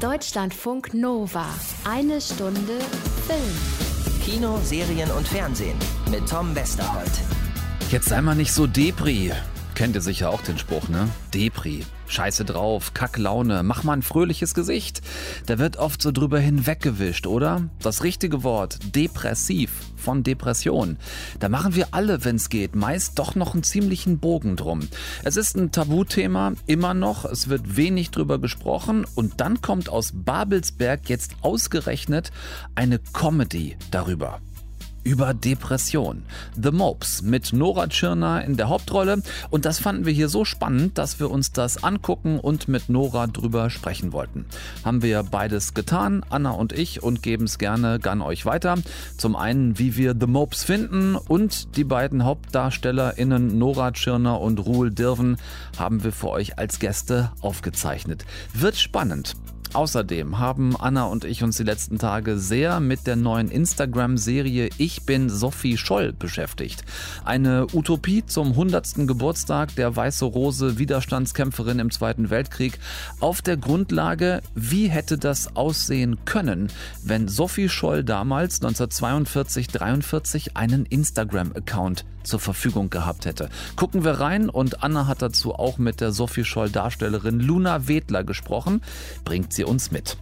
Deutschlandfunk Nova. Eine Stunde Film. Kino, Serien und Fernsehen mit Tom Westerholt. Jetzt sei mal nicht so Depri. Kennt ihr sicher auch den Spruch, ne? Depri. Scheiße drauf, Kacklaune, mach mal ein fröhliches Gesicht. Da wird oft so drüber hinweggewischt, oder? Das richtige Wort, depressiv, von Depression. Da machen wir alle, wenn's geht, meist doch noch einen ziemlichen Bogen drum. Es ist ein Tabuthema, immer noch, es wird wenig drüber gesprochen und dann kommt aus Babelsberg jetzt ausgerechnet eine Comedy darüber über Depression. The Mopes mit Nora Tschirner in der Hauptrolle. Und das fanden wir hier so spannend, dass wir uns das angucken und mit Nora drüber sprechen wollten. Haben wir beides getan, Anna und ich, und geben es gerne gern euch weiter. Zum einen, wie wir The Mopes finden und die beiden HauptdarstellerInnen Nora Tschirner und Ruhl Dirven haben wir für euch als Gäste aufgezeichnet. Wird spannend. Außerdem haben Anna und ich uns die letzten Tage sehr mit der neuen Instagram-Serie Ich bin Sophie Scholl beschäftigt. Eine Utopie zum 100. Geburtstag der Weiße Rose Widerstandskämpferin im Zweiten Weltkrieg auf der Grundlage, wie hätte das aussehen können, wenn Sophie Scholl damals 1942-43 einen Instagram-Account zur Verfügung gehabt hätte. Gucken wir rein und Anna hat dazu auch mit der Sophie Scholl Darstellerin Luna Wedler gesprochen. Bringt sie uns mit.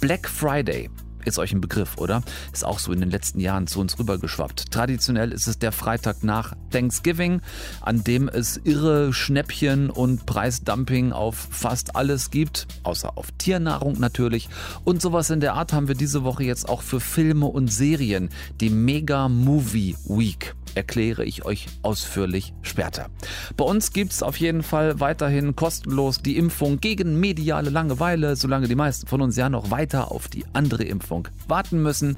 Black Friday ist euch ein Begriff, oder? Ist auch so in den letzten Jahren zu uns rübergeschwappt. Traditionell ist es der Freitag nach Thanksgiving, an dem es irre Schnäppchen und Preisdumping auf fast alles gibt, außer auf Tiernahrung natürlich. Und sowas in der Art haben wir diese Woche jetzt auch für Filme und Serien, die Mega Movie Week erkläre ich euch ausführlich später. Bei uns gibt es auf jeden Fall weiterhin kostenlos die Impfung gegen mediale Langeweile, solange die meisten von uns ja noch weiter auf die andere Impfung warten müssen.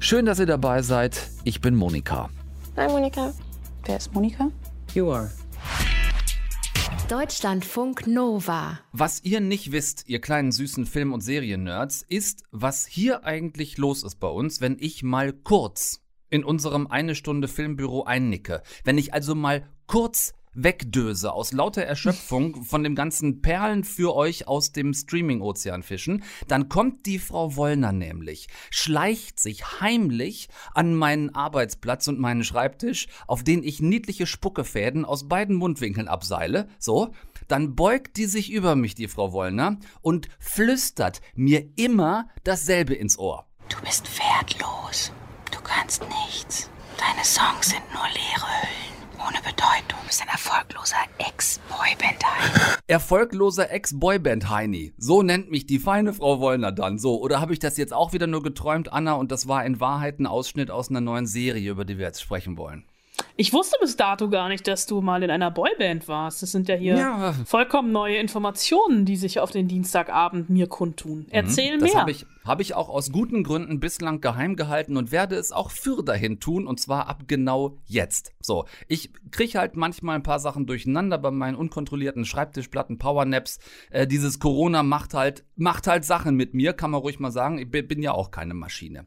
Schön, dass ihr dabei seid. Ich bin Monika. Hi Monika. Wer ist Monika? You are. Deutschlandfunk Nova. Was ihr nicht wisst, ihr kleinen süßen Film- und Serien-Nerds, ist, was hier eigentlich los ist bei uns, wenn ich mal kurz in unserem eine Stunde Filmbüro einnicke. Wenn ich also mal kurz wegdöse aus lauter Erschöpfung von dem ganzen Perlen für euch aus dem Streaming-Ozean fischen, dann kommt die Frau Wollner nämlich, schleicht sich heimlich an meinen Arbeitsplatz und meinen Schreibtisch, auf den ich niedliche Spuckefäden aus beiden Mundwinkeln abseile, so, dann beugt die sich über mich, die Frau Wollner, und flüstert mir immer dasselbe ins Ohr. Du bist wertlos. Du kannst nichts. Deine Songs sind nur leere Hüllen. Ohne Bedeutung. Du bist ein erfolgloser Ex-Boyband-Heini. Erfolgloser Ex-Boyband-Heini. So nennt mich die feine Frau Wollner dann. So, oder habe ich das jetzt auch wieder nur geträumt, Anna, und das war in Wahrheit ein Ausschnitt aus einer neuen Serie, über die wir jetzt sprechen wollen? Ich wusste bis dato gar nicht, dass du mal in einer Boyband warst. Das sind ja hier Ja. vollkommen neue Informationen, die sich auf den Dienstagabend mir kundtun. Erzähl Das mehr. habe ich, hab ich auch aus guten Gründen bislang geheim gehalten und werde es auch für dahin tun und zwar ab genau jetzt. So, ich kriege halt manchmal ein paar Sachen durcheinander bei meinen unkontrollierten Schreibtischplatten, Powernaps. Äh, dieses Corona macht halt, macht halt Sachen mit mir, kann man ruhig mal sagen. Ich bin ja auch keine Maschine.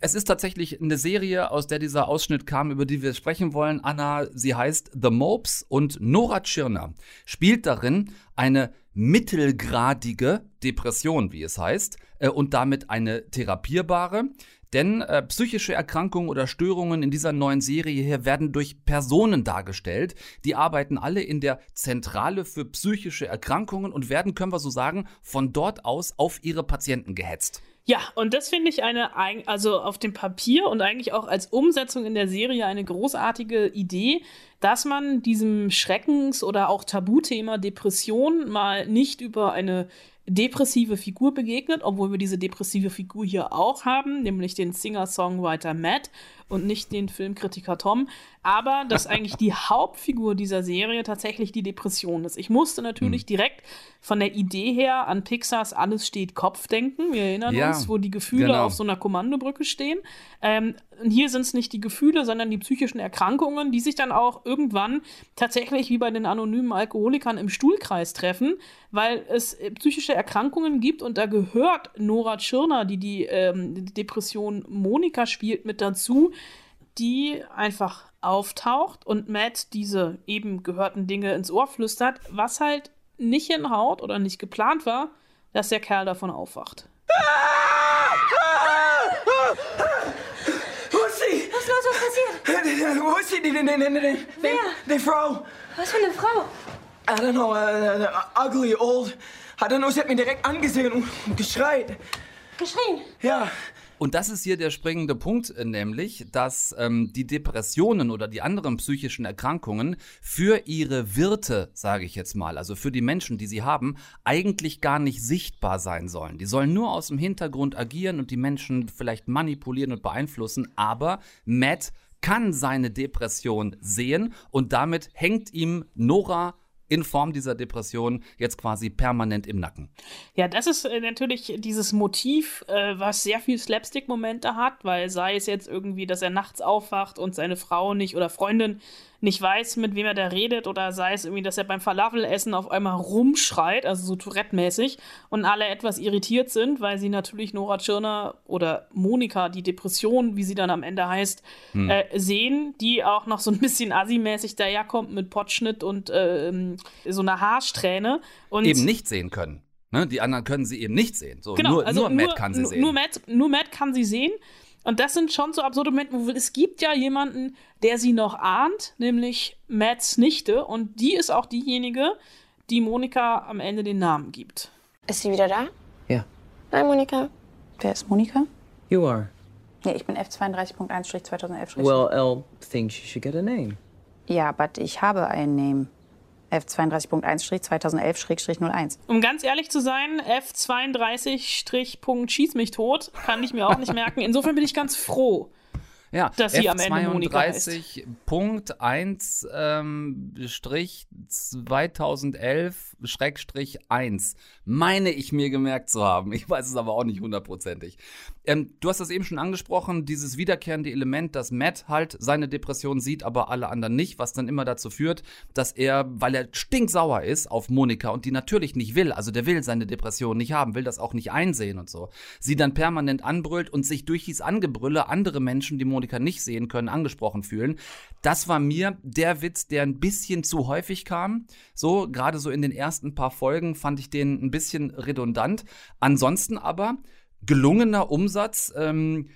Es ist tatsächlich eine Serie, aus der dieser Ausschnitt kam, über die wir sprechen wollen. Anna, sie heißt The Mopes und Nora Tschirner spielt darin eine mittelgradige Depression, wie es heißt, äh, und damit eine therapierbare. Denn äh, psychische Erkrankungen oder Störungen in dieser neuen Serie hier werden durch Personen dargestellt. Die arbeiten alle in der Zentrale für psychische Erkrankungen und werden, können wir so sagen, von dort aus auf ihre Patienten gehetzt. Ja, und das finde ich eine, also auf dem Papier und eigentlich auch als Umsetzung in der Serie eine großartige Idee, dass man diesem Schreckens- oder auch Tabuthema Depression mal nicht über eine depressive Figur begegnet, obwohl wir diese depressive Figur hier auch haben, nämlich den Singer-Songwriter Matt und nicht den Filmkritiker Tom, aber dass eigentlich die Hauptfigur dieser Serie tatsächlich die Depression ist. Ich musste natürlich direkt von der Idee her an Pixars Alles steht Kopf denken. Wir erinnern Ja, uns, wo die Gefühle genau. auf so einer Kommandobrücke stehen. Ähm, und hier sind es nicht die Gefühle, sondern die psychischen Erkrankungen, die sich dann auch irgendwann tatsächlich wie bei den anonymen Alkoholikern im Stuhlkreis treffen, weil es äh, psychische Erkrankungen gibt und da gehört Nora Tschirner, die die ähm, Depression Monika spielt, mit dazu, die einfach auftaucht und Matt diese eben gehörten Dinge ins Ohr flüstert, was halt nicht hinhaut oder nicht geplant war, dass der Kerl davon aufwacht. Wo ist sie? Was ist los? Was passiert? Wo ist sie? Die, die, die, die, die, die, die Frau. Was für eine Frau? I don't know, uh, uh, ugly, old. I don't know, sie hat mich direkt angesehen und, und geschreit. Geschrien. Ja. Und das ist hier der springende Punkt, äh, nämlich, dass ähm, die Depressionen oder die anderen psychischen Erkrankungen für ihre Wirte, sage ich jetzt mal, also für die Menschen, die sie haben, eigentlich gar nicht sichtbar sein sollen. Die sollen nur aus dem Hintergrund agieren und die Menschen vielleicht manipulieren und beeinflussen, aber Matt kann seine Depression sehen und damit hängt ihm Nora in Form dieser Depression jetzt quasi permanent im Nacken. Ja, das ist äh, natürlich dieses Motiv, äh, was sehr viel Slapstick-Momente hat, weil sei es jetzt irgendwie, dass er nachts aufwacht und seine Frau nicht oder Freundin nicht weiß, mit wem er da redet, oder sei es irgendwie, dass er beim Falafelessen auf einmal rumschreit, also so Tourette-mäßig, und alle etwas irritiert sind, weil sie natürlich Nora Tschirner oder Monika, die Depression, wie sie dann am Ende heißt, Hm. äh, sehen, die auch noch so ein bisschen assi-mäßig daherkommt mit Potschnitt und ähm, so einer Haarsträhne. Und Eben nicht sehen können. Ne? Die anderen können sie eben nicht sehen. So, Genau, nur, also nur Matt kann sie sehen. Nur Matt, nur Matt kann sie sehen. Und das sind schon so absurde Momente, wo es gibt ja jemanden, der sie noch ahnt, nämlich Matts Nichte. Und die ist auch diejenige, die Monika am Ende den Namen gibt. Ist sie wieder da? Ja. Nein, Monika. Wer ist Monika? You are. Ja, ich bin F32.1-2011. Well, Elle thinks you should get a name. Ja, aber ich habe einen Name. F32.1-2011-01. Um ganz ehrlich zu sein, F32 Punkt schieß mich tot, kann ich mir auch nicht merken. Insofern bin ich ganz froh. Ja, dass sie am Ende Monika heißt. F32.1 ähm, Strich 2011 Schrägstrich 1. Meine ich mir gemerkt zu haben. Ich weiß es aber auch nicht hundertprozentig. Ähm, du hast das eben schon angesprochen, dieses wiederkehrende Element, dass Matt halt seine Depression sieht, aber alle anderen nicht, was dann immer dazu führt, dass er, weil er stinksauer ist auf Monika und die natürlich nicht will, also der will seine Depression nicht haben, will das auch nicht einsehen und so, sie dann permanent anbrüllt und sich durch dieses Angebrülle andere Menschen, die Monika nicht sehen können, angesprochen fühlen. Das war mir der Witz, der ein bisschen zu häufig kam. So, gerade so in den ersten paar Folgen fand ich den ein bisschen redundant. Ansonsten aber gelungener Umsatz ähm,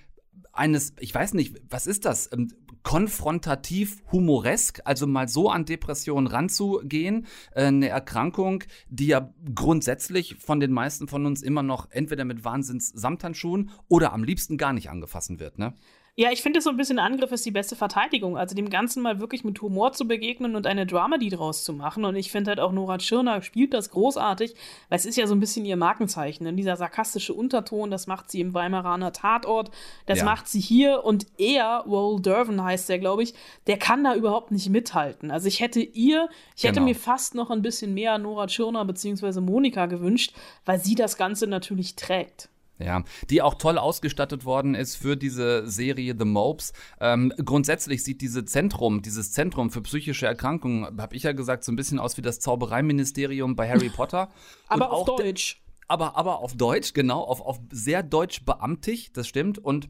eines, ich weiß nicht, was ist das? Ähm, konfrontativ humoresk, also mal so an Depressionen ranzugehen, äh, eine Erkrankung, die ja grundsätzlich von den meisten von uns immer noch entweder mit Wahnsinns-Samthandschuhen oder am liebsten gar nicht angefassen wird, ne? Ja, ich finde, so ein bisschen Angriff ist die beste Verteidigung. Also dem Ganzen mal wirklich mit Humor zu begegnen und eine Dramedy draus zu machen. Und ich finde halt auch Nora Tschirner spielt das großartig, weil es ist ja so ein bisschen ihr Markenzeichen. Und dieser sarkastische Unterton, das macht sie im Weimaraner Tatort, das Ja. macht sie hier. Und er, Roll Dervin heißt der, glaube ich, der kann da überhaupt nicht mithalten. Also ich hätte ihr, ich hätte Genau. mir fast noch ein bisschen mehr Nora Tschirner bzw. Monika gewünscht, weil sie das Ganze natürlich trägt. Ja, die auch toll ausgestattet worden ist für diese Serie The Mopes. Ähm, grundsätzlich sieht diese Zentrum, dieses Zentrum für psychische Erkrankungen, habe ich ja gesagt, so ein bisschen aus wie das Zaubereiministerium bei Harry Potter. Und Aber auf auch de- Deutsch. aber, aber auf Deutsch, genau, auf, auf sehr deutsch beamtig, das stimmt. Und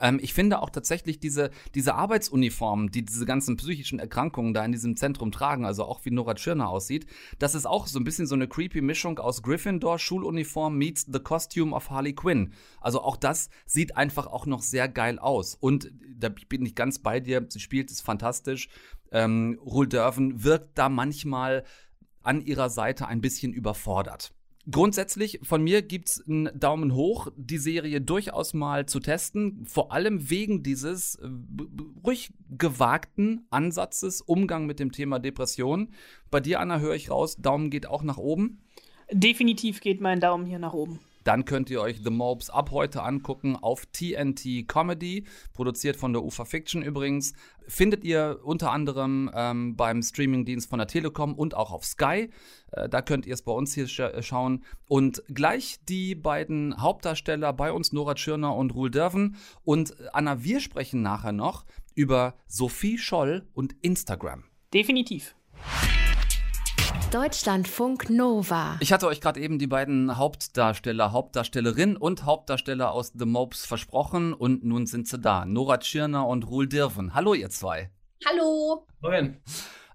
ähm, ich finde auch tatsächlich diese, diese Arbeitsuniformen, die diese ganzen psychischen Erkrankungen da in diesem Zentrum tragen, also auch wie Nora Tschirner aussieht, das ist auch so ein bisschen so eine creepy Mischung aus Gryffindor Schuluniform meets the costume of Harley Quinn. Also auch das sieht einfach auch noch sehr geil aus. Und da bin ich ganz bei dir, sie spielt es fantastisch. Ähm, Rul Dörven wirkt da manchmal an ihrer Seite ein bisschen überfordert. Grundsätzlich von mir gibt's einen Daumen hoch, die Serie durchaus mal zu testen, vor allem wegen dieses äh, ruhig gewagten Ansatzes Umgang mit dem Thema Depression. Bei dir, Anna, höre ich raus, Daumen geht auch nach oben. Definitiv geht mein Daumen hier nach oben. Dann könnt ihr euch The Mopes ab heute angucken auf TNT Comedy, produziert von der UFA Fiction übrigens. Findet ihr unter anderem ähm, beim Streamingdienst von der Telekom und auch auf Sky. Äh, da könnt ihr es bei uns hier scha äh, schauen. Und gleich die beiden Hauptdarsteller bei uns, Nora Tschirner und Ruhl Dörven. Und äh, Anna, wir sprechen nachher noch über Sophie Scholl und Instagram. Definitiv. Deutschlandfunk Nova. Ich hatte euch gerade eben die beiden Hauptdarsteller, Hauptdarstellerin und Hauptdarsteller aus The Mopes versprochen und nun sind sie da. Nora Tschirner und Ruhl Dirven. Hallo ihr zwei. Hallo.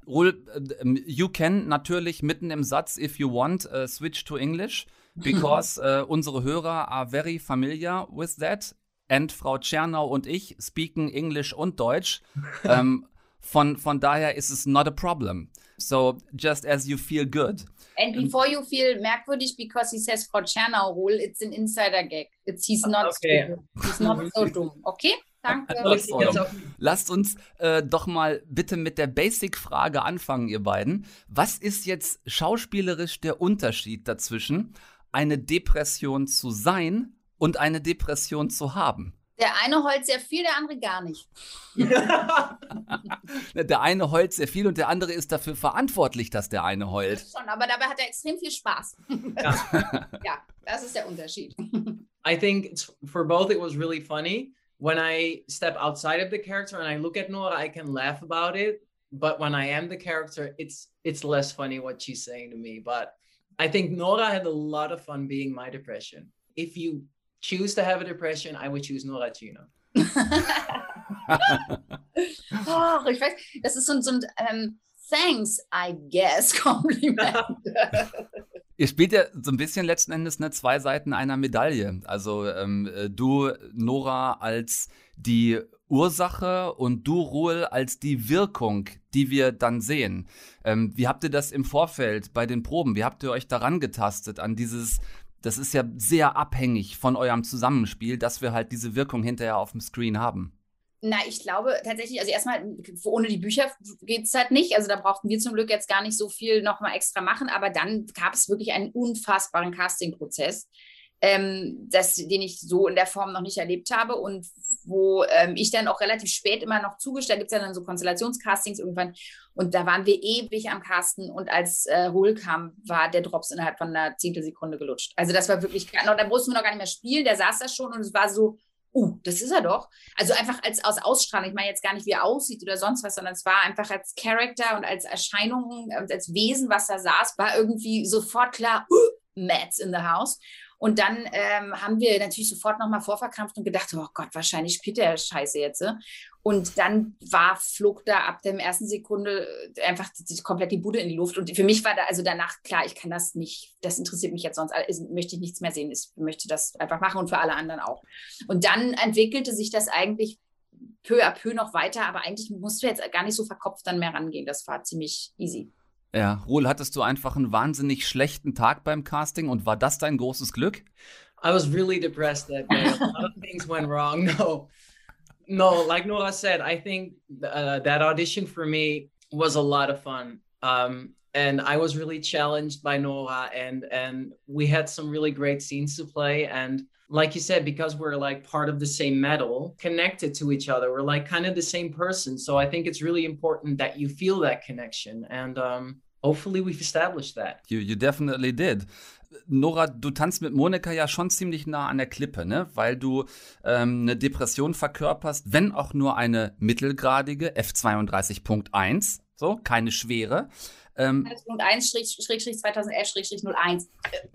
Ruhl, äh, ähm, you can natürlich mitten im Satz, if you want, äh, switch to English. because uh, unsere Hörer are very familiar with that. And Frau Tschernau und ich speaken English und Deutsch. Um, von, von daher ist es not a problem. So just as you feel good. And before you feel merkwürdig because he says Frau Tschernau rule, it's an insider gag. It's he's not Okay. stupid. He's not so dumm. Okay? Danke. So, Lasst uns äh, doch mal bitte mit der Basic-Frage anfangen, ihr beiden. Was ist jetzt schauspielerisch der Unterschied dazwischen, eine Depression zu sein und eine Depression zu haben? Der eine heult sehr viel, der andere gar nicht. Der eine heult sehr viel und der andere ist dafür verantwortlich, dass der eine heult. Schon, aber dabei hat er extrem viel Spaß. Ja. ja, das ist der Unterschied. I think it's, for both it was really funny. When I step outside of the character and I look at Nora, I can laugh about it. But when I am the character, it's it's less funny what she's saying to me. But I think Nora had a lot of fun being my depression. If you choose to have a depression, I would choose Nora Chino. Oh, ich weiß, das ist so ein, so ein ähm, Thanks, I guess, Kompliment. Ihr spielt ja so ein bisschen letzten Endes ne, zwei Seiten einer Medaille. Also ähm, äh, du, Nora, als die Ursache und du, Ruhl, als die Wirkung, die wir dann sehen. Ähm, wie habt ihr das im Vorfeld bei den Proben? Wie habt ihr euch daran getastet an dieses, das ist ja sehr abhängig von eurem Zusammenspiel, dass wir halt diese Wirkung hinterher auf dem Screen haben? Na, ich glaube tatsächlich, also erstmal, ohne die Bücher geht es halt nicht. Also da brauchten wir zum Glück jetzt gar nicht so viel nochmal extra machen, aber dann gab es wirklich einen unfassbaren Casting-Prozess, ähm, den ich so in der Form noch nicht erlebt habe und wo ähm, ich dann auch relativ spät immer noch zugestellt, gibt es ja dann so Konstellationscastings irgendwann und da waren wir ewig am Casten und als äh, Ruhl kam, war der Drops innerhalb von einer Zehntelsekunde gelutscht. Also das war wirklich, noch, da mussten wir noch gar nicht mehr spielen, der saß da schon und es war so, uh, das ist er doch. Also einfach als aus Ausstrahlung, ich meine jetzt gar nicht, wie er aussieht oder sonst was, sondern es war einfach als Charakter und als Erscheinung und als Wesen, was da saß, war irgendwie sofort klar, uh, Mads in the house. Und dann ähm, haben wir natürlich sofort nochmal vorverkrampft und gedacht, oh Gott, wahrscheinlich spielt der Scheiße jetzt. äh. Und dann war, flog da ab der ersten Sekunde äh, einfach die, komplett die Bude in die Luft. Und für mich war da also danach klar, ich kann das nicht, das interessiert mich jetzt sonst, also möchte ich nichts mehr sehen. Ich möchte das einfach machen und für alle anderen auch. Und dann entwickelte sich das eigentlich peu à peu noch weiter, aber eigentlich musst du jetzt gar nicht so verkopft dann mehr rangehen. Das war ziemlich easy. Ja, Ruhl, hattest du einfach einen wahnsinnig schlechten Tag beim Casting und war das dein großes Glück? I was really depressed that day. A lot of things went wrong. No, no, like Nora said, I think uh, that audition for me was a lot of fun. Um, and I was really challenged by Nora, and and we had some really great scenes to play. And like you said, because we're like part of the same metal, connected to each other, we're like kind of the same person. So I think it's really important that you feel that connection, and um, hopefully we've established that. You, you definitely did. Nora, du tanzt mit Monika ja schon ziemlich nah an der Klippe, ne? Weil du ähm, eine Depression verkörperst, wenn auch nur eine mittelgradige, F32.1, so, keine schwere. Ähm, 1.1-2011-01,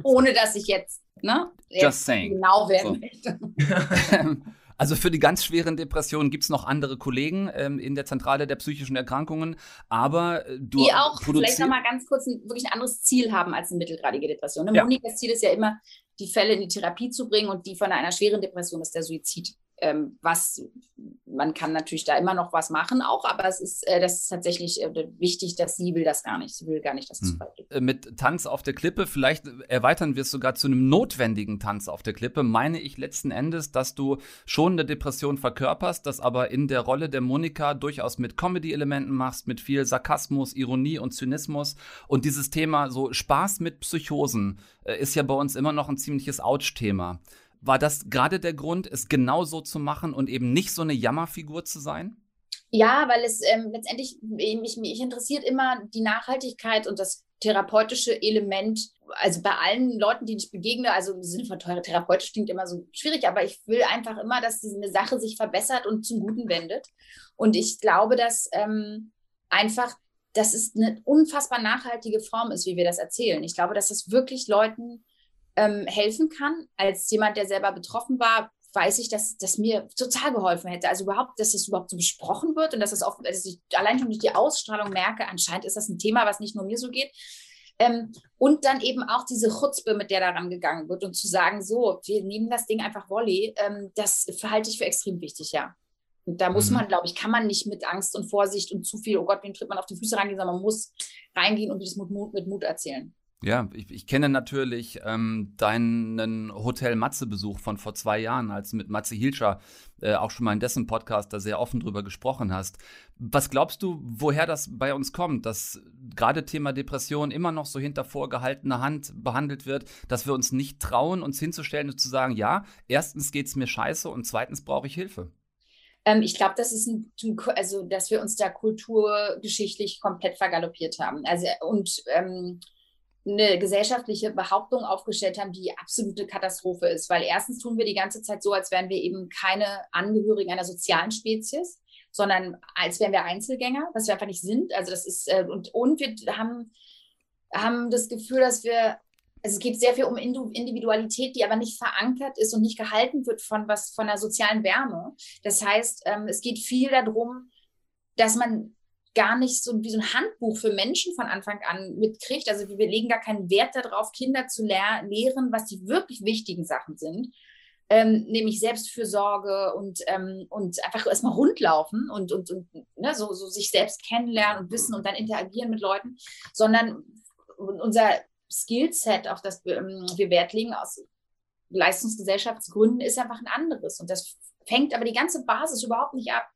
ohne dass ich jetzt, ne, Just saying. genau werden So. möchte. Also für die ganz schweren Depressionen gibt es noch andere Kollegen ähm, in der Zentrale der psychischen Erkrankungen, aber äh, du die auch vielleicht nochmal ganz kurz ein, wirklich ein anderes Ziel haben als eine mittelgradige Depression. Ne? Ja. Monikas Ziel ist ja immer, die Fälle in die Therapie zu bringen und die von einer schweren Depression ist der Suizid. Ähm, was man kann natürlich da immer noch was machen, auch, aber es ist, äh, das ist tatsächlich äh, wichtig, dass sie will das gar nicht. Sie will gar nicht, dass es Hm. weit geht. Äh, mit Tanz auf der Klippe, vielleicht erweitern wir es sogar zu einem notwendigen Tanz auf der Klippe, meine ich letzten Endes, dass du schon eine Depression verkörperst, das aber in der Rolle der Monika durchaus mit Comedy-Elementen machst, mit viel Sarkasmus, Ironie und Zynismus. Und dieses Thema so Spaß mit Psychosen äh, ist ja bei uns immer noch ein ziemliches Ouch-Thema. War das gerade der Grund, es genau so zu machen und eben nicht so eine Jammerfigur zu sein? Ja, weil es ähm, letztendlich, mich, mich interessiert immer die Nachhaltigkeit und das therapeutische Element. Also bei allen Leuten, denen ich begegne, also im Sinne von teure therapeutisch klingt immer so schwierig, aber ich will einfach immer, dass diese eine Sache sich verbessert und zum Guten wendet. Und ich glaube, dass ähm, einfach, dass es eine unfassbar nachhaltige Form ist, wie wir das erzählen. Ich glaube, dass es wirklich Leuten ähm, helfen kann. Als jemand, der selber betroffen war, weiß ich, dass das mir total geholfen hätte. Also überhaupt, dass es überhaupt so besprochen wird und dass es auch, dass ich allein schon durch die Ausstrahlung merke, anscheinend ist das ein Thema, was nicht nur mir so geht. Ähm, und dann eben auch diese Chutzpe, mit der daran gegangen wird und zu sagen, so, wir nehmen das Ding einfach Volley, ähm, das verhalte ich für extrem wichtig, ja. Und da muss Mhm. man, glaube ich, kann man nicht mit Angst und Vorsicht und zu viel, oh Gott, wem tritt man auf die Füße reingehen, sondern man muss reingehen und das mit Mut, mit Mut erzählen. Ja, ich, ich kenne natürlich ähm, deinen Hotel Matze-Besuch von vor zwei Jahren, als du mit Matze Hilscher äh, auch schon mal in dessen Podcast da sehr offen drüber gesprochen hast. Was glaubst du, woher das bei uns kommt, dass gerade Thema Depression immer noch so hinter vorgehaltener Hand behandelt wird, dass wir uns nicht trauen, uns hinzustellen und zu sagen, ja, erstens geht's mir scheiße und zweitens brauche ich Hilfe? Ähm, ich glaube, das ist ein, also, dass wir uns da kulturgeschichtlich komplett vergaloppiert haben. Also, und ähm, eine gesellschaftliche Behauptung aufgestellt haben, die absolute Katastrophe ist. Weil erstens tun wir die ganze Zeit so, als wären wir eben keine Angehörigen einer sozialen Spezies, sondern als wären wir Einzelgänger, was wir einfach nicht sind. Also das ist, äh, und, und wir haben, haben das Gefühl, dass wir, also es geht sehr viel um Individualität, die aber nicht verankert ist und nicht gehalten wird von was, von einer sozialen Wärme. Das heißt, ähm, es geht viel darum, dass man gar nicht so wie so ein Handbuch für Menschen von Anfang an mitkriegt. Also wir legen gar keinen Wert darauf, Kinder zu lehr lehren, was die wirklich wichtigen Sachen sind. Ähm, nämlich Selbstfürsorge und, ähm, und einfach erstmal rundlaufen und, und, und ne, so, so sich selbst kennenlernen und wissen und dann interagieren mit Leuten, sondern unser Skillset, auf das wir, ähm, wir Wert legen, aus Leistungsgesellschaftsgründen, ist einfach ein anderes. Und das fängt aber die ganze Basis überhaupt nicht ab.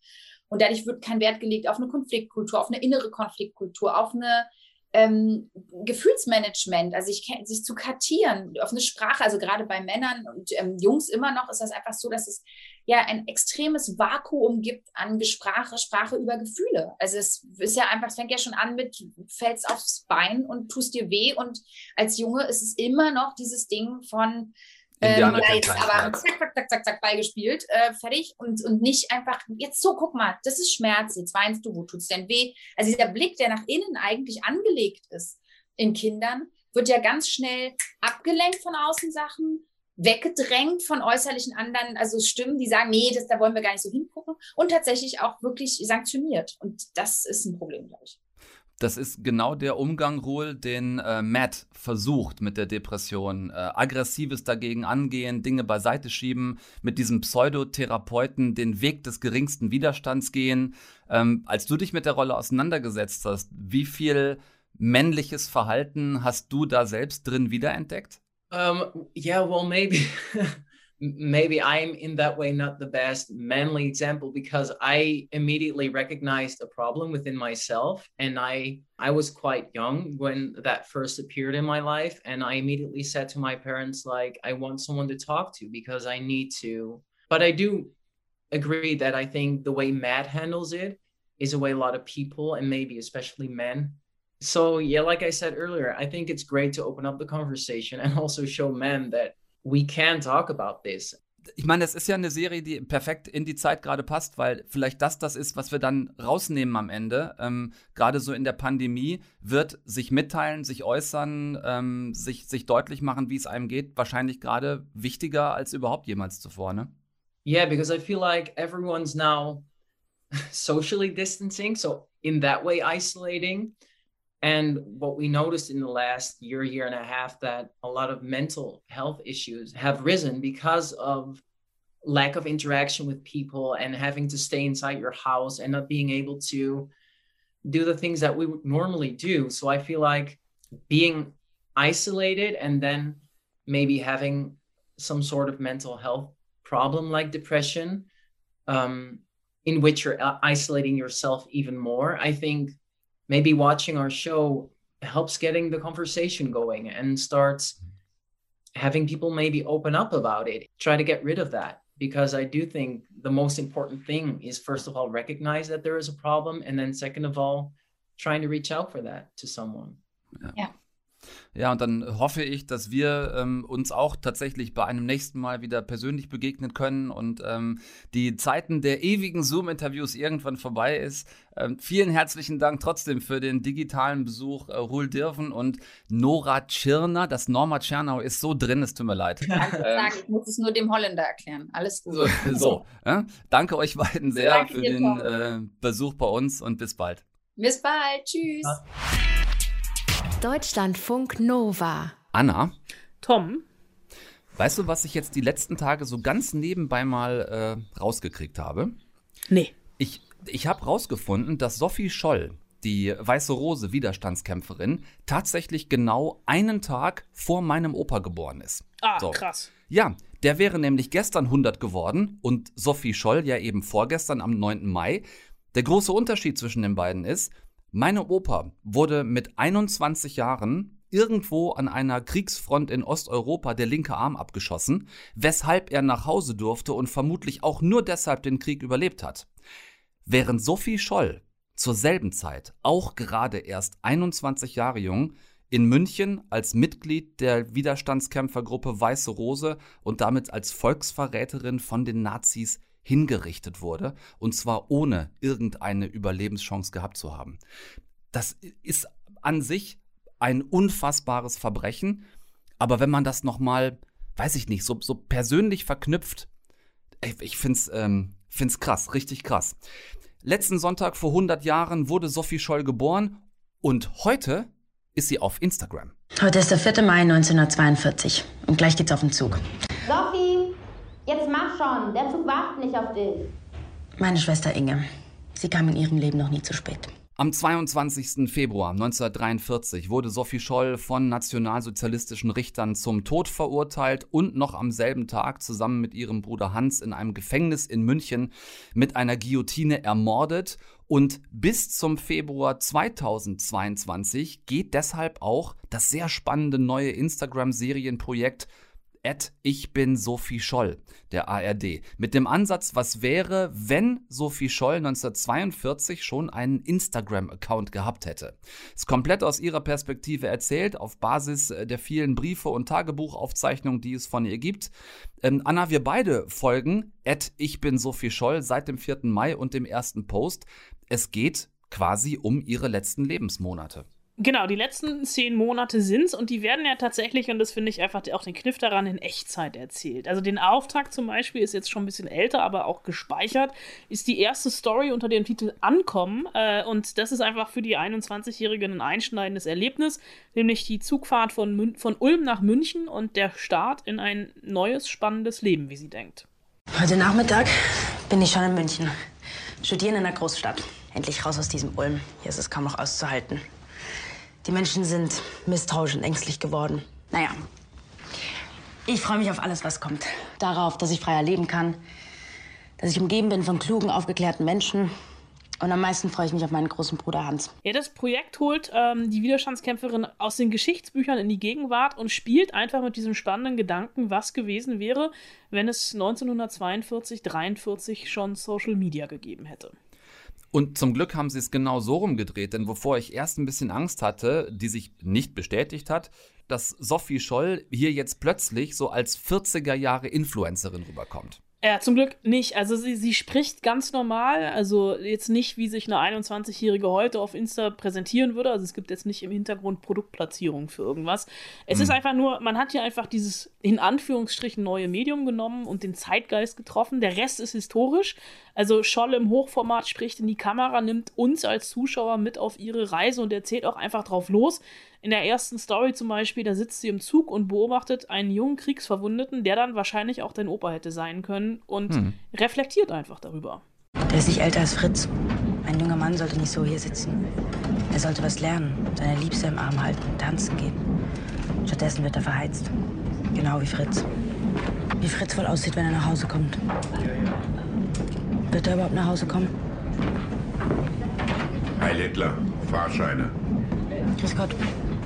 Und dadurch wird kein Wert gelegt auf eine Konfliktkultur, auf eine innere Konfliktkultur, auf eine ähm, Gefühlsmanagement, also sich, sich zu kartieren, auf eine Sprache, also gerade bei Männern und ähm, Jungs immer noch ist das einfach so, dass es ja ein extremes Vakuum gibt an Sprache, Sprache über Gefühle. Also es ist ja einfach, es fängt ja schon an mit, fällst aufs Bein und tust dir weh. Und als Junge ist es immer noch dieses Ding von, ähm, jetzt aber zack, zack, zack, zack, zack, Ball gespielt, äh, fertig und, und nicht einfach, jetzt so, guck mal, das ist Schmerz, jetzt weinst du, wo tut's denn weh? Also dieser Blick, der nach innen eigentlich angelegt ist in Kindern, wird ja ganz schnell abgelenkt von Außensachen, weggedrängt von äußerlichen anderen, also Stimmen, die sagen, nee, das, da wollen wir gar nicht so hingucken und tatsächlich auch wirklich sanktioniert. Und das ist ein Problem, glaube ich. Das ist genau der Umgang, Ruhl, den äh, Matt versucht mit der Depression. Äh, aggressives dagegen angehen, Dinge beiseite schieben, mit diesem Pseudotherapeuten den Weg des geringsten Widerstands gehen. Ähm, als du dich mit der Rolle auseinandergesetzt hast, wie viel männliches Verhalten hast du da selbst drin wiederentdeckt? Um, yeah, well, maybe, maybe I'm in that way not the best manly example because I immediately recognized a problem within myself, and I I was quite young when that first appeared in my life, and I immediately said to my parents like, I want someone to talk to because I need to. But I do agree that I think the way Matt handles it is a way a lot of people and maybe especially men so yeah like i said earlier i think it's great to open up the conversation and also show men that we can talk about this Ich meine, es ist ja eine Serie, die perfekt in die Zeit gerade passt, weil vielleicht das das ist, was wir dann rausnehmen am Ende. Ähm, gerade so in der Pandemie wird sich mitteilen, sich äußern, ähm, sich, sich deutlich machen, wie es einem geht, wahrscheinlich gerade wichtiger als überhaupt jemals zuvor, ne? yeah because i feel like everyone's now socially distancing so in that way isolating and what we noticed in the last year year and a half that a lot of mental health issues have risen because of lack of interaction with people and having to stay inside your house and not being able to do the things that we would normally do. So i feel like being isolated and then maybe having some sort of mental health problem like depression um, in which you're uh, isolating yourself even more i think maybe watching our show helps getting the conversation going and starts having people maybe open up about it try to get rid of that. Because i do think the most important thing is first of all recognize that there is a problem and then second of all trying to reach out for that to someone. Ja Ja, und dann hoffe ich, dass wir ähm, uns auch tatsächlich bei einem nächsten Mal wieder persönlich begegnen können und ähm, die Zeiten der ewigen Zoom-Interviews irgendwann vorbei ist. Ähm, vielen herzlichen Dank trotzdem für den digitalen Besuch, äh, Ruhl Dirven und Nora Tschirner. Das Norma Tschernau ist so drin, es tut mir leid. Danke, sagen, ich muss es nur dem Holländer erklären. Alles gut. So, so ja? Danke euch beiden sehr Danke für den äh, Besuch bei uns und bis bald. Bis bald. Tschüss. Ja. Deutschlandfunk Nova. Anna, Tom, weißt du, was ich jetzt die letzten Tage so ganz nebenbei mal äh, rausgekriegt habe? nee. Ich, ich habe rausgefunden, dass Sophie Scholl, die Weiße Rose Widerstandskämpferin, tatsächlich genau einen Tag vor meinem Opa geboren ist. Ah, So. krass. Ja, der wäre nämlich gestern 100 geworden und Sophie Scholl ja eben vorgestern am 9. Mai. Der große Unterschied zwischen den beiden ist, meine Opa wurde mit 21 Jahren irgendwo an einer Kriegsfront in Osteuropa der linke Arm abgeschossen, weshalb er nach Hause durfte und vermutlich auch nur deshalb den Krieg überlebt hat. Während Sophie Scholl zur selben Zeit, auch gerade erst 21 Jahre jung, in München als Mitglied der Widerstandskämpfergruppe Weiße Rose und damit als Volksverräterin von den Nazis hingerichtet wurde, und zwar ohne irgendeine Überlebenschance gehabt zu haben. Das ist an sich ein unfassbares Verbrechen, aber wenn man das nochmal, weiß ich nicht, so, so persönlich verknüpft, ich, ich find's, ähm, find's krass, richtig krass. Letzten Sonntag vor 100 Jahren wurde Sophie Scholl geboren und heute ist sie auf Instagram. Heute ist der 4. Mai 1942 und gleich geht's auf den Zug. Schon. Der Zug wartet nicht auf dich. Meine Schwester Inge. Sie kam in ihrem Leben noch nie zu spät. Am 22. Februar 1943 wurde Sophie Scholl von nationalsozialistischen Richtern zum Tod verurteilt und noch am selben Tag zusammen mit ihrem Bruder Hans in einem Gefängnis in München mit einer Guillotine ermordet. Und bis zum Februar 2022 geht deshalb auch das sehr spannende neue Instagram-Serienprojekt at Ich bin Sophie Scholl der ARD. Mit dem Ansatz, was wäre, wenn Sophie Scholl 1942 schon einen Instagram-Account gehabt hätte. Ist komplett aus ihrer Perspektive erzählt, auf Basis äh, der vielen Briefe und Tagebuchaufzeichnungen, die es von ihr gibt. Ähm, Anna, wir beide folgen at Ich bin Sophie Scholl seit dem 4. Mai und dem ersten Post. Es geht quasi um ihre letzten Lebensmonate. Genau, die letzten zehn Monate sind's und die werden ja tatsächlich, und das finde ich einfach auch den Kniff daran, in Echtzeit erzählt. Also den Auftakt zum Beispiel ist jetzt schon ein bisschen älter, aber auch gespeichert, ist die erste Story unter dem Titel Ankommen. Äh, und das ist einfach für die 21-Jährige ein einschneidendes Erlebnis, nämlich die Zugfahrt von, Mün von Ulm nach München und der Start in ein neues, spannendes Leben, wie sie denkt. Heute Nachmittag bin ich schon in München. Studieren in der Großstadt. Endlich raus aus diesem Ulm. Hier ist es kaum noch auszuhalten. Die Menschen sind misstrauisch und ängstlich geworden. Naja, ich freue mich auf alles, was kommt. Darauf, dass ich freier leben kann, dass ich umgeben bin von klugen, aufgeklärten Menschen. Und am meisten freue ich mich auf meinen großen Bruder Hans. Ja, das Projekt holt ähm, die Widerstandskämpferin aus den Geschichtsbüchern in die Gegenwart und spielt einfach mit diesem spannenden Gedanken, was gewesen wäre, wenn es 1942, 43 schon Social Media gegeben hätte. Und zum Glück haben sie es genau so rumgedreht, denn wovor ich erst ein bisschen Angst hatte, die sich nicht bestätigt hat, dass Sophie Scholl hier jetzt plötzlich so als 40er Jahre Influencerin rüberkommt. Ja, zum Glück nicht. Also sie, sie spricht ganz normal, also jetzt nicht, wie sich eine 21-Jährige heute auf Insta präsentieren würde. Also es gibt jetzt nicht im Hintergrund Produktplatzierung für irgendwas. Es Hm. ist einfach nur, man hat hier einfach dieses in Anführungsstrichen neue Medium genommen und den Zeitgeist getroffen. Der Rest ist historisch. Also Scholl im Hochformat spricht in die Kamera, nimmt uns als Zuschauer mit auf ihre Reise und erzählt auch einfach drauf los. In der ersten Story zum Beispiel, da sitzt sie im Zug und beobachtet einen jungen Kriegsverwundeten, der dann wahrscheinlich auch dein Opa hätte sein können und Hm. reflektiert einfach darüber. Der ist nicht älter als Fritz. Ein junger Mann sollte nicht so hier sitzen. Er sollte was lernen, seine Liebste im Arm halten, tanzen gehen. Stattdessen wird er verheizt. Genau wie Fritz. Wie Fritz wohl aussieht, wenn er nach Hause kommt. Wird er überhaupt nach Hause kommen? Heil Hitler, Fahrscheine. Grüß Gott.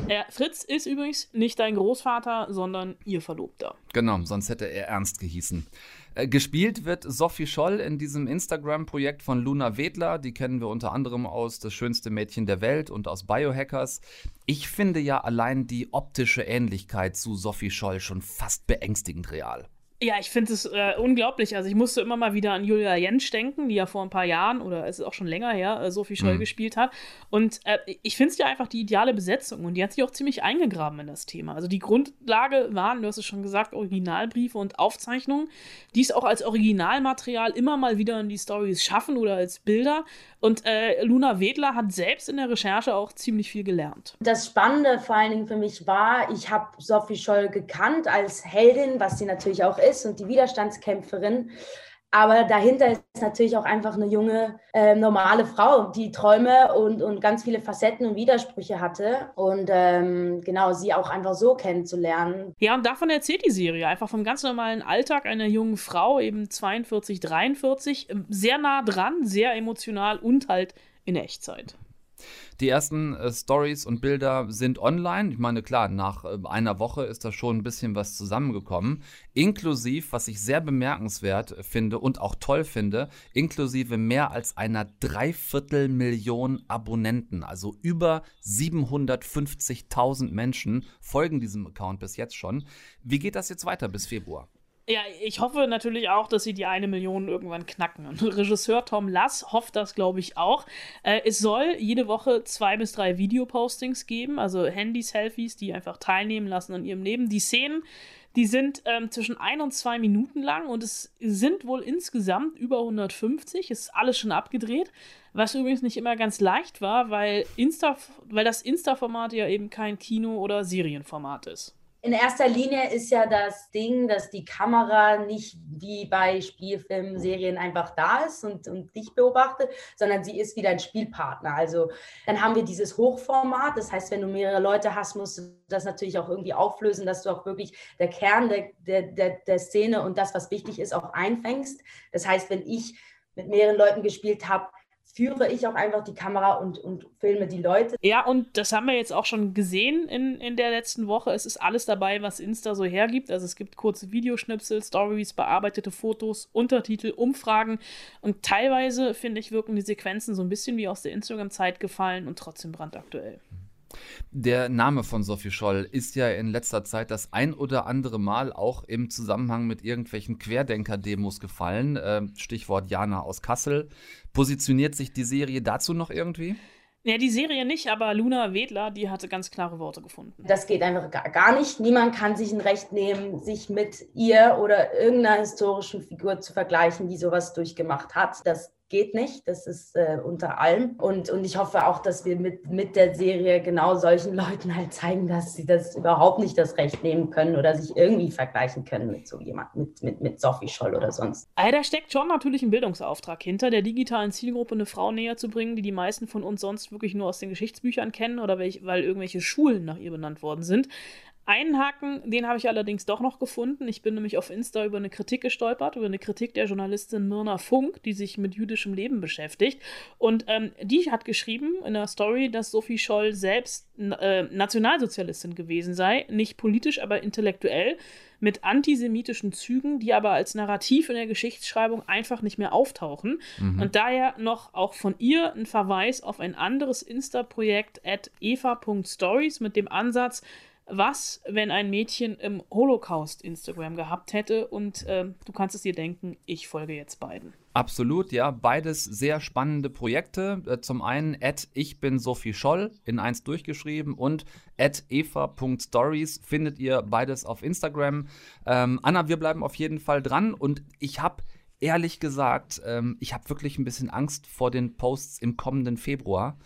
Er, Fritz ist übrigens nicht dein Großvater, sondern ihr Verlobter. Genau, sonst hätte er ernst gehießen. Äh, gespielt wird Sophie Scholl in diesem Instagram-Projekt von Luna Wedler. Die kennen wir unter anderem aus Das schönste Mädchen der Welt und aus Biohackers. Ich finde ja allein die optische Ähnlichkeit zu Sophie Scholl schon fast beängstigend real. Ja, ich finde es äh, unglaublich. Also ich musste immer mal wieder an Julia Jentsch denken, die ja vor ein paar Jahren oder es ist auch schon länger her, äh, Sophie Scholl Mhm. gespielt hat. Und äh, ich finde es ja einfach die ideale Besetzung und die hat sich auch ziemlich eingegraben in das Thema. Also die Grundlage waren, du hast es schon gesagt, Originalbriefe und Aufzeichnungen, die es auch als Originalmaterial immer mal wieder in die Stories schaffen oder als Bilder. Und äh, Luna Wedler hat selbst in der Recherche auch ziemlich viel gelernt. Das Spannende vor allen Dingen für mich war, ich habe Sophie Scholl gekannt als Heldin, was sie natürlich auch ist und die Widerstandskämpferin. Aber dahinter ist natürlich auch einfach eine junge, äh, normale Frau, die Träume und, und ganz viele Facetten und Widersprüche hatte. Und ähm, genau, sie auch einfach so kennenzulernen. Ja, und davon erzählt die Serie. Einfach vom ganz normalen Alltag einer jungen Frau, eben 42, 43. ähm, Sehr nah dran, sehr emotional und halt in Echtzeit. Die ersten äh, Stories und Bilder sind online. Ich meine, klar, nach äh, einer Woche ist da schon ein bisschen was zusammengekommen. Inklusive, was ich sehr bemerkenswert finde und auch toll finde, inklusive mehr als einer Dreiviertelmillion Abonnenten. Also über 750.000 Menschen folgen diesem Account bis jetzt schon. Wie geht das jetzt weiter bis Februar? Ja, ich hoffe natürlich auch, dass sie die eine Million irgendwann knacken. Und Regisseur Tom Lass hofft das, glaube ich, auch. Äh, es soll jede Woche zwei bis drei Videopostings geben, also Handy-Selfies, die einfach teilnehmen lassen an ihrem Leben. Die Szenen, die sind ähm, zwischen ein und zwei Minuten lang und es sind wohl insgesamt über 150. Ist alles schon abgedreht. Was übrigens nicht immer ganz leicht war, weil, Insta, weil das Insta-Format ja eben kein Kino- oder Serienformat ist. In erster Linie ist ja das Ding, dass die Kamera nicht wie bei Spielfilmen, Serien einfach da ist und, und dich beobachtet, sondern sie ist wieder ein Spielpartner. Also dann haben wir dieses Hochformat. Das heißt, wenn du mehrere Leute hast, musst du das natürlich auch irgendwie auflösen, dass du auch wirklich der Kern der, der, der, der Szene und das, was wichtig ist, auch einfängst. Das heißt, wenn ich mit mehreren Leuten gespielt habe, führe ich auch einfach die Kamera und, und filme die Leute. Ja, und das haben wir jetzt auch schon gesehen in, in der letzten Woche. Es ist alles dabei, was Insta so hergibt. Also es gibt kurze Videoschnipsel, Stories, bearbeitete Fotos, Untertitel, Umfragen. Und teilweise, finde ich, wirken die Sequenzen so ein bisschen wie aus der Instagram-Zeit gefallen und trotzdem brandaktuell. Der Name von Sophie Scholl ist ja in letzter Zeit das ein oder andere Mal auch im Zusammenhang mit irgendwelchen Querdenker-Demos gefallen. Ähm, Stichwort Jana aus Kassel. Positioniert sich die Serie dazu noch irgendwie? Ja, die Serie nicht, aber Luna Wedler, die hatte ganz klare Worte gefunden. Das geht einfach gar, gar nicht. Niemand kann sich ein Recht nehmen, sich mit ihr oder irgendeiner historischen Figur zu vergleichen, die sowas durchgemacht hat. Das geht nicht. Das ist äh, unter allem. Und, und ich hoffe auch, dass wir mit, mit der Serie genau solchen Leuten halt zeigen, dass sie das überhaupt nicht das Recht nehmen können oder sich irgendwie vergleichen können mit so jemand, mit, mit, mit Sophie Scholl oder sonst. Da steckt schon natürlich ein Bildungsauftrag hinter, der digitalen Zielgruppe eine Frau näher zu bringen, die die meisten von uns sonst wirklich nur aus den Geschichtsbüchern kennen oder welch, weil irgendwelche Schulen nach ihr benannt worden sind. Einen Haken, den habe ich allerdings doch noch gefunden. Ich bin nämlich auf Insta über eine Kritik gestolpert, über eine Kritik der Journalistin Mirna Funk, die sich mit jüdischem Leben beschäftigt. Und ähm, die hat geschrieben in der Story, dass Sophie Scholl selbst äh, Nationalsozialistin gewesen sei. Nicht politisch, aber intellektuell, mit antisemitischen Zügen, die aber als Narrativ in der Geschichtsschreibung einfach nicht mehr auftauchen. Mhm. Und daher noch auch von ihr ein Verweis auf ein anderes Insta-Projekt at eva.stories mit dem Ansatz, was, wenn ein Mädchen im Holocaust Instagram gehabt hätte und äh, du kannst es dir denken, ich folge jetzt beiden. Absolut, ja. Beides sehr spannende Projekte. Äh, Zum einen at ich bin Sophie Scholl in eins durchgeschrieben und at eva.stories findet ihr beides auf Instagram. Ähm, Anna, wir bleiben auf jeden Fall dran und ich habe ehrlich gesagt, ähm, ich habe wirklich ein bisschen Angst vor den Posts im kommenden Februar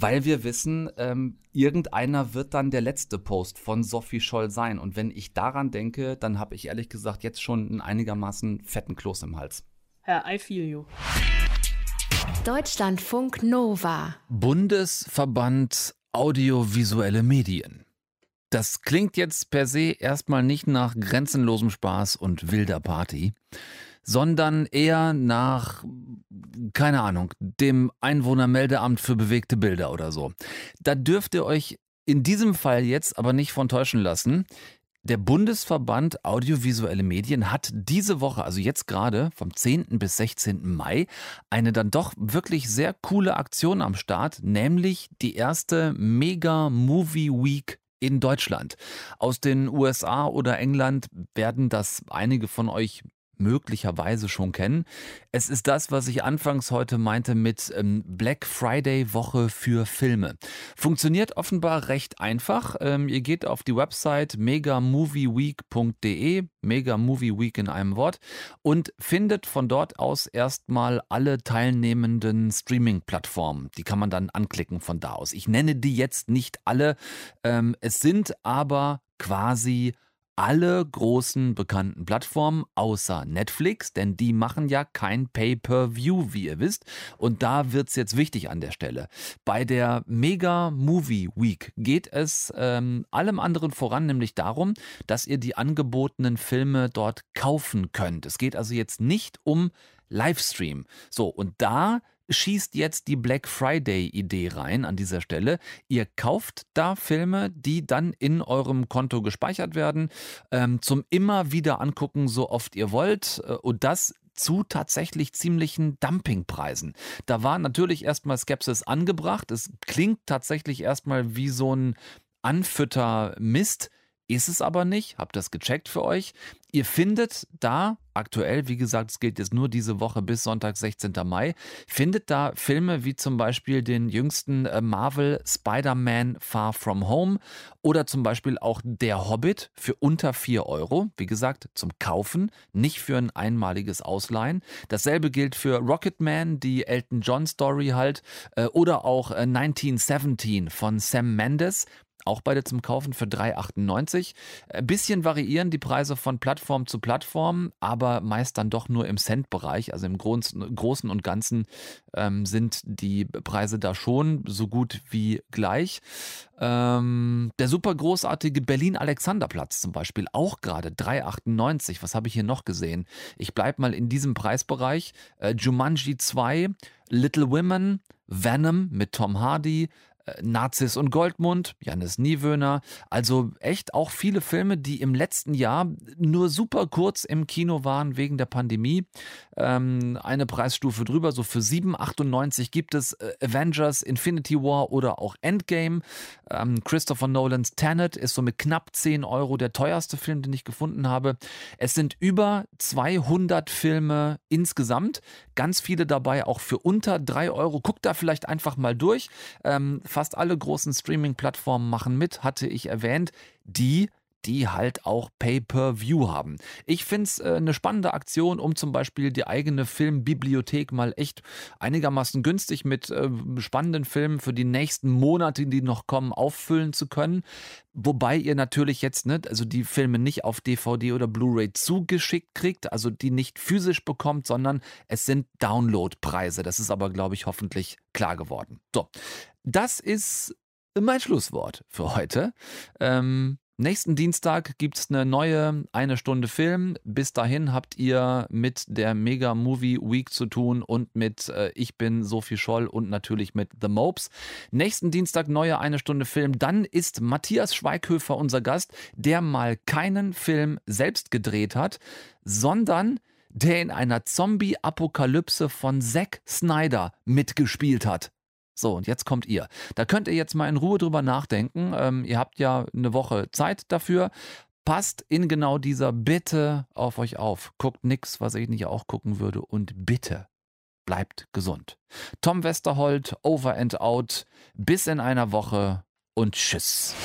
weil wir wissen, ähm, irgendeiner wird dann der letzte Post von Sophie Scholl sein. Und wenn ich daran denke, dann habe ich ehrlich gesagt jetzt schon einen einigermaßen fetten Kloß im Hals. Herr, I feel you. Deutschlandfunk Nova. Bundesverband Audiovisuelle Medien. Das klingt jetzt per se erstmal nicht nach grenzenlosem Spaß und wilder Party, sondern eher nach, keine Ahnung, dem Einwohnermeldeamt für bewegte Bilder oder so. Da dürft ihr euch in diesem Fall jetzt aber nicht von täuschen lassen. Der Bundesverband Audiovisuelle Medien hat diese Woche, also jetzt gerade vom 10. bis 16. Mai, eine dann doch wirklich sehr coole Aktion am Start, nämlich die erste Mega Movie Week in Deutschland. Aus den USA oder England werden das einige von euch möglicherweise schon kennen. Es ist das, was ich anfangs heute meinte mit ähm, Black Friday Woche für Filme. Funktioniert offenbar recht einfach. Ähm, ihr geht auf die Website megamovieweek.de, Megamovieweek in einem Wort, und findet von dort aus erstmal alle teilnehmenden Streaming-Plattformen. Die kann man dann anklicken von da aus. Ich nenne die jetzt nicht alle. Ähm, es sind aber quasi alle großen bekannten Plattformen außer Netflix, denn die machen ja kein Pay-per-View, wie ihr wisst. Und da wird es jetzt wichtig an der Stelle. Bei der Mega Movie Week geht es ähm, allem anderen voran, nämlich darum, dass ihr die angebotenen Filme dort kaufen könnt. Es geht also jetzt nicht um Livestream. So, und da schießt jetzt die Black Friday-Idee rein an dieser Stelle. Ihr kauft da Filme, die dann in eurem Konto gespeichert werden, ähm, zum immer wieder angucken, so oft ihr wollt. Äh, und das zu tatsächlich ziemlichen Dumpingpreisen. Da war natürlich erstmal Skepsis angebracht. Es klingt tatsächlich erstmal wie so ein Anfütter-Mist. Ist es aber nicht, habt das gecheckt für euch. Ihr findet da aktuell, wie gesagt, es gilt jetzt nur diese Woche bis Sonntag, 16. Mai, findet da Filme wie zum Beispiel den jüngsten äh, Marvel Spider-Man Far From Home oder zum Beispiel auch Der Hobbit für unter 4 Euro. Wie gesagt, zum Kaufen, nicht für ein einmaliges Ausleihen. Dasselbe gilt für Rocketman, die Elton John Story halt, äh, oder auch 1917 äh, von Sam Mendes. Auch beide zum Kaufen für 3,98. Ein bisschen variieren die Preise von Plattform zu Plattform, aber meist dann doch nur im Cent-Bereich. Also im Großen und Ganzen ähm, sind die Preise da schon so gut wie gleich. Ähm, der super großartige Berlin-Alexanderplatz zum Beispiel auch gerade 3,98. Was habe ich hier noch gesehen? Ich bleibe mal in diesem Preisbereich. Äh, Jumanji 2, Little Women, Venom mit Tom Hardy, Nazis und Goldmund, Janis Niewöhner. Also echt auch viele Filme, die im letzten Jahr nur super kurz im Kino waren wegen der Pandemie. Ähm, eine Preisstufe drüber, so für 7,98 gibt es äh, Avengers, Infinity War oder auch Endgame. Ähm, Christopher Nolans Tenet ist so mit knapp 10 Euro der teuerste Film, den ich gefunden habe. Es sind über 200 Filme insgesamt, ganz viele dabei auch für unter 3 Euro. Guckt da vielleicht einfach mal durch. Ähm, fast alle großen Streaming-Plattformen machen mit, hatte ich erwähnt, die die halt auch Pay-per-View haben. Ich finde es äh, eine spannende Aktion, um zum Beispiel die eigene Filmbibliothek mal echt einigermaßen günstig mit äh, spannenden Filmen für die nächsten Monate, die noch kommen, auffüllen zu können. Wobei ihr natürlich jetzt ne, also die Filme nicht auf DVD oder Blu-ray zugeschickt kriegt, also die nicht physisch bekommt, sondern es sind Download-Preise. Das ist aber, glaube ich, hoffentlich klar geworden. So, das ist mein Schlusswort für heute. Ähm, Nächsten Dienstag gibt es eine neue eine Stunde Film. Bis dahin habt ihr mit der Mega Movie Week zu tun und mit äh, Ich bin Sophie Scholl und natürlich mit The Mopes. Nächsten Dienstag neue eine Stunde Film. Dann ist Matthias Schweighöfer unser Gast, der mal keinen Film selbst gedreht hat, sondern der in einer Zombie-Apokalypse von Zack Snyder mitgespielt hat. So, und jetzt kommt ihr. Da könnt ihr jetzt mal in Ruhe drüber nachdenken. Ähm, ihr habt ja eine Woche Zeit dafür. Passt in genau dieser Bitte auf euch auf. Guckt nichts, was ich nicht auch gucken würde. Und bitte bleibt gesund. Tom Westerholt, over and out. Bis in einer Woche und tschüss.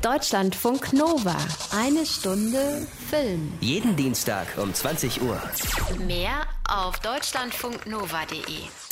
Deutschlandfunk Nova. Eine Stunde Film. Jeden Dienstag um 20 Uhr. Mehr auf deutschlandfunknova.de.